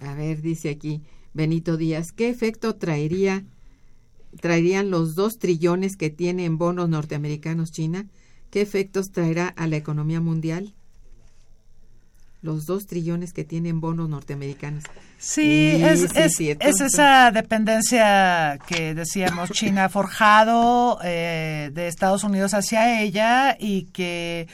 A ver, dice aquí Benito Díaz, ¿qué efecto traería traerían los dos trillones que tiene en bonos norteamericanos China? ¿Qué efectos traerá a la economía mundial? Los dos trillones que tienen bonos norteamericanos. Sí, es, sí, es, cierto. es esa dependencia que decíamos China ha forjado eh, de Estados Unidos hacia ella y que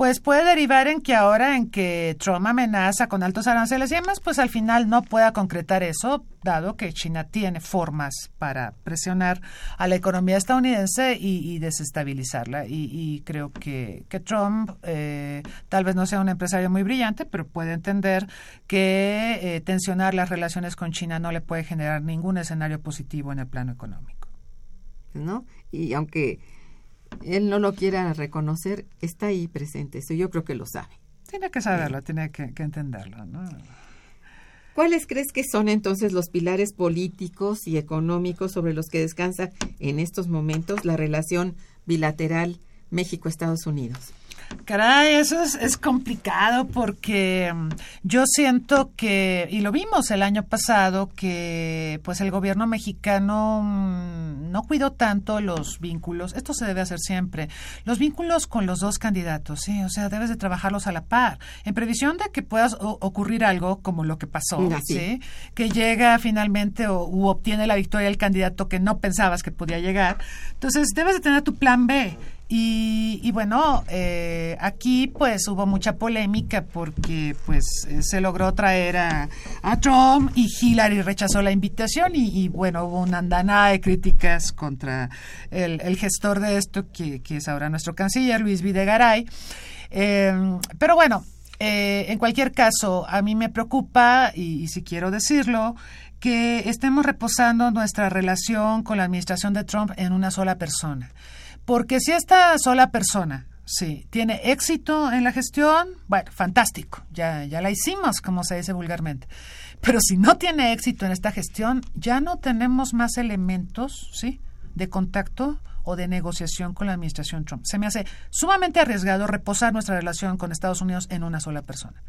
pues puede derivar en que ahora en que Trump amenaza con altos aranceles y demás, pues al final no pueda concretar eso, dado que China tiene formas para presionar a la economía estadounidense y, desestabilizarla. Y, y creo que, que Trump eh, tal vez no sea un empresario muy brillante, pero puede entender que eh, tensionar las relaciones con China no le puede generar ningún escenario positivo en el plano económico. ¿no? Y aunque él no lo quiera reconocer, está ahí presente. Eso yo creo que lo sabe. Tiene que saberlo, tiene que, que entenderlo. ¿no? ¿Cuáles crees que son entonces los pilares políticos y económicos sobre los que descansa en estos momentos la relación bilateral México-Estados Unidos? Caray, eso es, es complicado porque mm, yo siento que, y lo vimos el año pasado, que pues el gobierno mexicano mm, no cuidó tanto los vínculos, esto se debe hacer siempre, los vínculos con los dos candidatos, sí, o sea, debes de trabajarlos a la par, en previsión de que pueda ocurrir algo como lo que pasó, Así. ¿sí? que llega finalmente o, u obtiene la victoria el candidato que no pensabas que podía llegar. Entonces, debes de tener tu plan B. Y, y bueno, eh, aquí pues hubo mucha polémica porque pues eh, se logró traer a, Trump y Hillary rechazó la invitación y, y, bueno, hubo una andanada de críticas contra el, el gestor de esto, que, que, es ahora nuestro canciller, Luis Videgaray. Eh, pero bueno, eh, en cualquier caso, a mí me preocupa, y, y, si quiero decirlo, que estemos reposando nuestra relación con la administración de Trump en una sola persona. Porque si esta sola persona, sí, tiene éxito en la gestión, bueno, fantástico, ya, ya la hicimos, como se dice vulgarmente. Pero si no tiene éxito en esta gestión, ya no tenemos más elementos, ¿sí?, de contacto o de negociación con la administración Trump. Se me hace sumamente arriesgado reposar nuestra relación con Estados Unidos en una sola persona.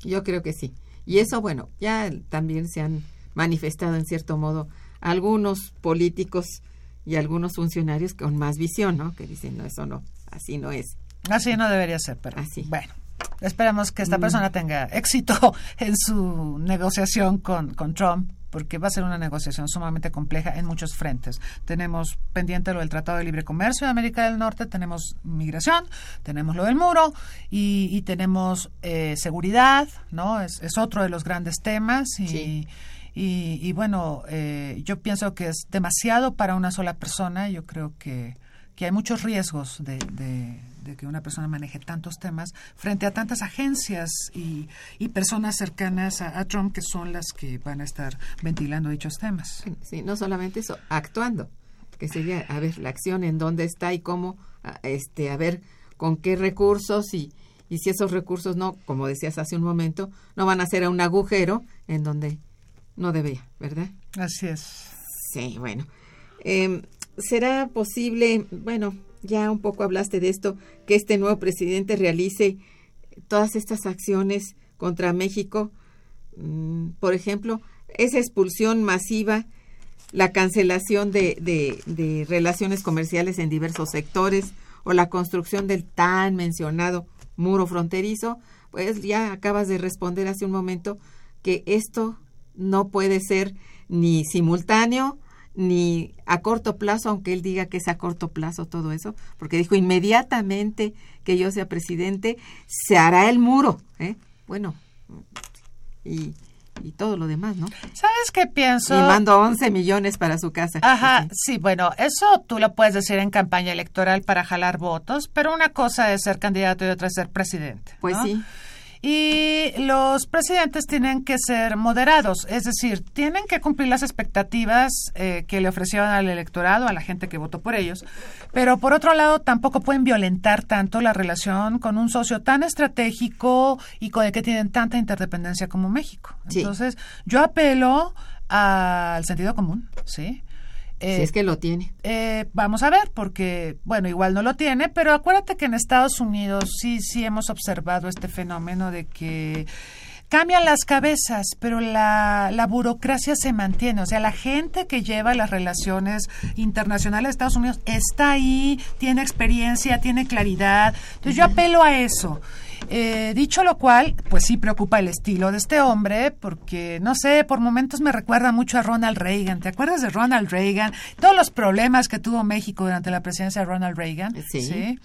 Yo creo que sí. Y eso, bueno, ya también se han manifestado en cierto modo algunos políticos y algunos funcionarios con más visión, ¿no? Que dicen, no, eso no, así no es. Así no debería ser, pero así. bueno. Esperamos que esta persona tenga éxito en su negociación con, con Trump porque va a ser una negociación sumamente compleja en muchos frentes. Tenemos pendiente lo del Tratado de Libre Comercio de América del Norte, tenemos migración, tenemos lo del muro y, y tenemos eh, seguridad, ¿no? Es, es, otro de los grandes temas y, sí. Y, y bueno, eh, yo pienso que es demasiado para una sola persona. Yo creo que que hay muchos riesgos de, de, que una persona maneje tantos temas frente a tantas agencias y, y personas cercanas a, a, Trump que son las que van a estar ventilando dichos temas. Sí, no solamente eso, actuando, que sería, a ver, la acción en dónde está y cómo, este, a ver, con qué recursos y, y si esos recursos no, como decías hace un momento, no van a ser a un agujero en donde no debía, ¿verdad? Así es. Sí, bueno. Eh, ¿Será posible, bueno, ya un poco hablaste de esto, que este nuevo presidente realice todas estas acciones contra México? Mm, por ejemplo, esa expulsión masiva, la cancelación de, de, de relaciones comerciales en diversos sectores o la construcción del tan mencionado muro fronterizo, pues ya acabas de responder hace un momento que esto no puede ser ni simultáneo ni a corto plazo, aunque él diga que es a corto plazo todo eso, porque dijo inmediatamente que yo sea presidente, se hará el muro. ¿eh? Bueno, y, y todo lo demás, ¿no? ¿Sabes qué pienso? Y mando 11 millones para su casa. Ajá, sí, bueno, eso tú lo puedes decir en campaña electoral para jalar votos, pero una cosa es ser candidato y otra es ser presidente. Pues ¿no? sí. Y los presidentes tienen que ser moderados, es decir, tienen que cumplir las expectativas eh, que le ofrecieron al electorado, a la gente que votó por ellos, pero por otro lado tampoco pueden violentar tanto la relación con un socio tan estratégico y con el que tienen tanta interdependencia como México. Sí. Entonces, yo apelo al sentido común, ¿sí? Eh, si es que lo tiene. Eh, vamos a ver, porque, bueno, igual no lo tiene, pero acuérdate que en Estados Unidos sí, sí hemos observado este fenómeno de que cambian las cabezas, pero la, la, burocracia se mantiene. O sea, la gente que lleva las relaciones internacionales de Estados Unidos está ahí, tiene experiencia, tiene claridad. Entonces yo apelo a eso. Eh, dicho lo cual, pues sí preocupa el estilo de este hombre, porque, no sé, por momentos me recuerda mucho a Ronald Reagan. ¿Te acuerdas de Ronald Reagan? Todos los problemas que tuvo México durante la presidencia de Ronald Reagan. Sí. ¿sí?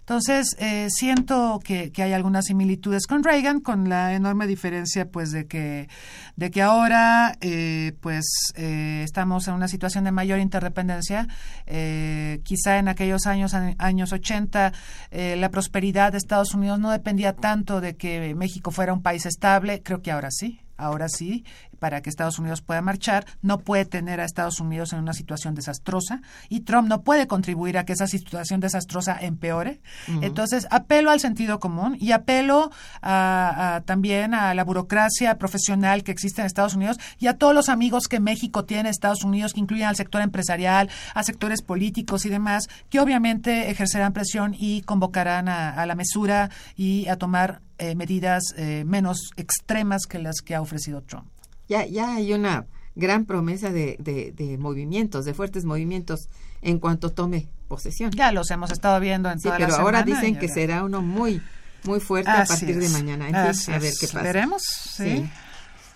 Entonces, eh, siento que, que, hay algunas similitudes con Reagan, con la enorme diferencia, pues, de que, de que ahora, eh, pues, estamos en una situación de mayor interdependencia. Quizá en aquellos años, años 80, eh, la prosperidad de Estados Unidos no dependía tanto de que México fuera un país estable. Creo que ahora sí. Ahora sí, para que Estados Unidos pueda marchar, no puede tener a Estados Unidos en una situación desastrosa y Trump no puede contribuir a que esa situación desastrosa empeore. Uh -huh. Entonces, apelo al sentido común y apelo a, a, también a la burocracia profesional que existe en Estados Unidos y a todos los amigos que México tiene en Estados Unidos, que incluyen al sector empresarial, a sectores políticos y demás, que obviamente ejercerán presión y convocarán a, a la mesura y a tomar eh, medidas eh, menos extremas que las que ha ofrecido Trump. Ya, ya hay una gran promesa de, de, de, movimientos, de fuertes movimientos en cuanto tome posesión. Ya los hemos estado viendo en sí, toda pero la ahora semana, dicen que será uno muy muy fuerte Así a partir es. de mañana. En fin, a ver qué pasa. Veremos, sí. sí.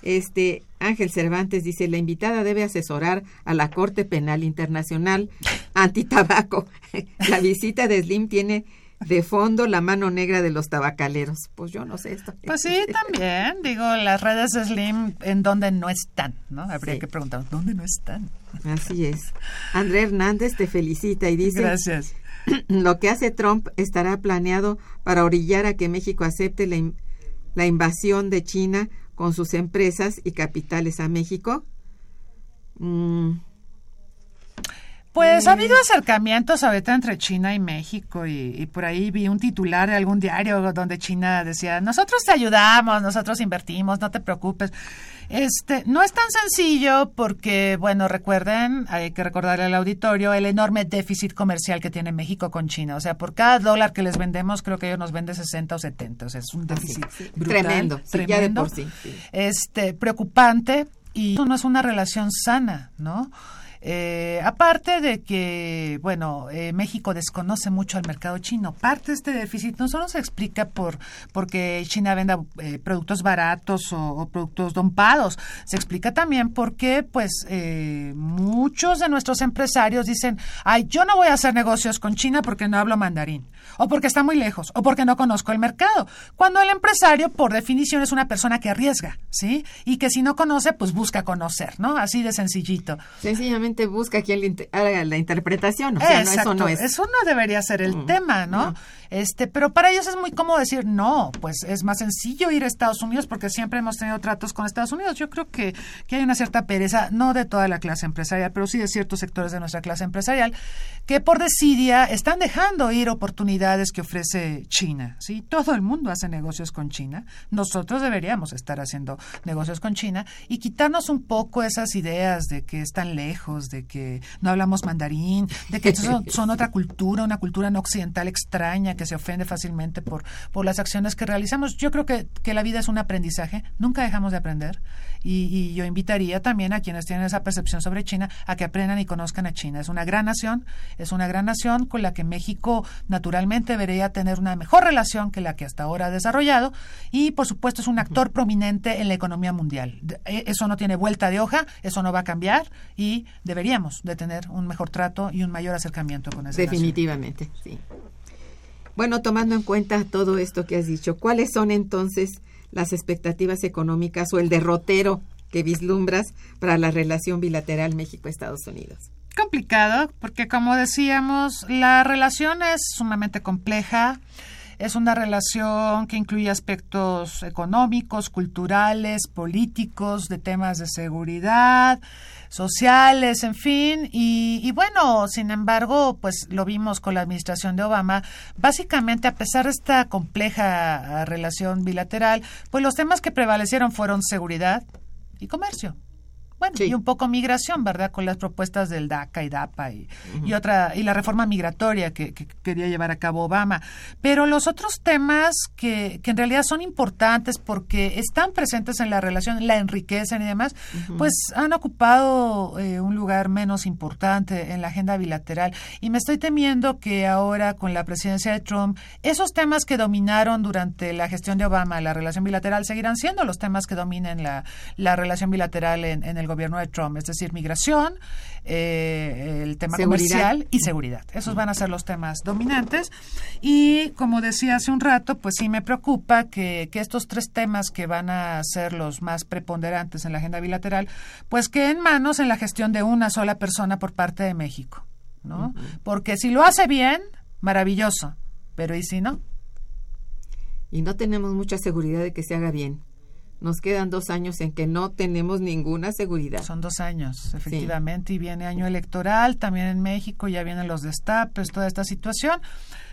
Este Ángel Cervantes dice, la invitada debe asesorar a la Corte Penal Internacional anti-tabaco. la visita de Slim tiene de fondo la mano negra de los tabacaleros. Pues yo no sé esto. Pues sí, también. Digo, las redes de Slim en donde no están, ¿no? Habría sí. que preguntar, ¿dónde no están? Así es. André Hernández te felicita y dice... Gracias. Lo que hace Trump estará planeado para orillar a que México acepte la, in la invasión de China con sus empresas y capitales a México. Mm. Pues ha habido acercamientos ahorita entre China y México y, y, por ahí vi un titular de algún diario donde China decía, nosotros te ayudamos, nosotros invertimos, no te preocupes. Este, no es tan sencillo porque, bueno, recuerden, hay que recordarle al auditorio el enorme déficit comercial que tiene México con China. O sea, por cada dólar que les vendemos, creo que ellos nos venden 60 o 70. O sea, es un déficit sí, sí. brutal. Tremendo, sí, tremendo ya de por sí, Este, preocupante y no es una relación sana, ¿no? Eh, aparte de que, bueno, eh, México desconoce mucho al mercado chino. Parte de este déficit no solo se explica por porque China venda eh, productos baratos o, productos dompados, se explica también porque, pues, eh, muchos de nuestros empresarios dicen, ay, yo no voy a hacer negocios con China porque no hablo mandarín. O porque está muy lejos, o porque no conozco el mercado. Cuando el empresario, por definición, es una persona que arriesga, ¿sí? Y que si no conoce, pues busca conocer, ¿no? Así de sencillito. Sencillamente busca quien haga la interpretación, o sea, eso no es. Eso no debería ser el mm, tema, ¿no? Este, pero para ellos es muy cómodo decir, no, pues es más sencillo ir a Estados Unidos porque siempre hemos tenido tratos con Estados Unidos. Yo creo que, que hay una cierta pereza, no de toda la clase empresarial, pero sí de ciertos sectores de nuestra clase empresarial, que por desidia están dejando ir oportunidades que ofrece China. ¿sí? Todo el mundo hace negocios con China. Nosotros deberíamos estar haciendo negocios con China y quitarnos un poco esas ideas de que están lejos, de que no hablamos mandarín, de que son, son otra cultura, una cultura no occidental extraña que se ofende fácilmente por, por las acciones que realizamos. Yo creo que, que la vida es un aprendizaje, nunca dejamos de aprender y, y, yo invitaría también a quienes tienen esa percepción sobre China a que aprendan y conozcan a China. Es una gran nación, es una gran nación con la que México naturalmente debería tener una mejor relación que la que hasta ahora ha desarrollado y por supuesto es un actor prominente en la economía mundial. E, eso no tiene vuelta de hoja, eso no va a cambiar y deberíamos de tener un mejor trato y un mayor acercamiento con esa Definitivamente, sí. Bueno, tomando en cuenta todo esto que has dicho, ¿cuáles son entonces las expectativas económicas o el derrotero que vislumbras para la relación bilateral México-Estados Unidos? Complicado, porque como decíamos, la relación es sumamente compleja. Es una relación que incluye aspectos económicos, culturales, políticos, de temas de seguridad, sociales, en fin. Y, y, bueno, sin embargo, pues lo vimos con la administración de Obama. Básicamente, a pesar de esta compleja relación bilateral, pues los temas que prevalecieron fueron seguridad y comercio. Bueno, y un poco migración, ¿verdad? Con las propuestas del DACA y DAPA y, y otra y la reforma migratoria que, quería llevar a cabo Obama. Pero los otros temas que, que en realidad son importantes porque están presentes en la relación, la enriquecen y demás, pues han ocupado eh, un lugar menos importante en la agenda bilateral. Y me estoy temiendo que ahora con la presidencia de Trump, esos temas que dominaron durante la gestión de Obama, la relación bilateral, seguirán siendo los temas que dominen la, la relación bilateral en, en el gobierno de Trump, es decir, migración, eh, el tema comercial y seguridad. Esos van a ser los temas dominantes. Y como decía hace un rato, pues sí me preocupa que, que estos tres temas que van a ser los más preponderantes en la agenda bilateral, pues queden manos en la gestión de una sola persona por parte de México. ¿no? Porque si lo hace bien, maravilloso, pero ¿y si no? Y no tenemos mucha seguridad de que se haga bien nos quedan dos años en que no tenemos ninguna seguridad. Son dos años, efectivamente, y viene año electoral, también en México ya vienen los destapes, toda esta situación.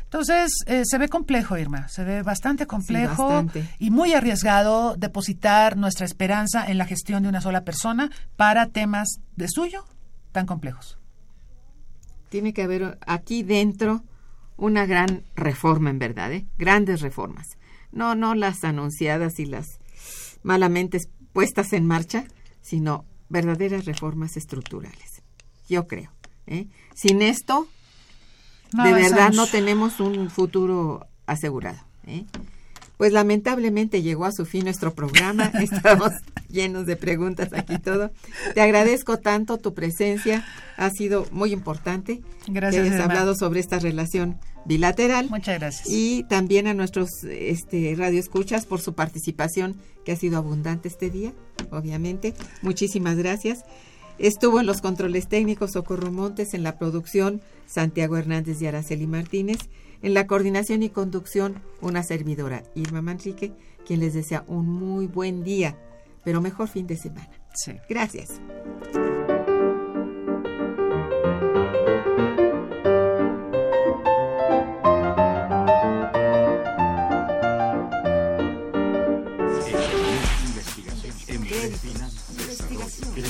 Entonces, eh, se ve complejo, Irma, se ve bastante complejo y muy arriesgado depositar nuestra esperanza en la gestión de una sola persona para temas de suyo tan complejos. Tiene que haber aquí dentro una gran reforma, en verdad, ¿eh? grandes reformas. No, no las anunciadas y las malamente puestas en marcha, sino verdaderas reformas estructurales. Yo creo. ¿eh? Sin esto, de verdad no tenemos un futuro asegurado. ¿eh? Pues lamentablemente llegó a su fin nuestro programa. Estamos llenos de preguntas aquí todo. Te agradezco tanto tu presencia. Ha sido muy importante. Gracias. Que hayas hablado sobre esta relación bilateral. Muchas gracias. Y también a nuestros este, radioescuchas por su participación, que ha sido abundante este día, obviamente. Muchísimas gracias. Estuvo en los controles técnicos Socorro Montes, en la producción Santiago Hernández y Araceli Martínez. En la coordinación y conducción, una servidora, Irma Manrique, quien les desea un muy buen día, pero mejor fin de semana. Sí. Gracias.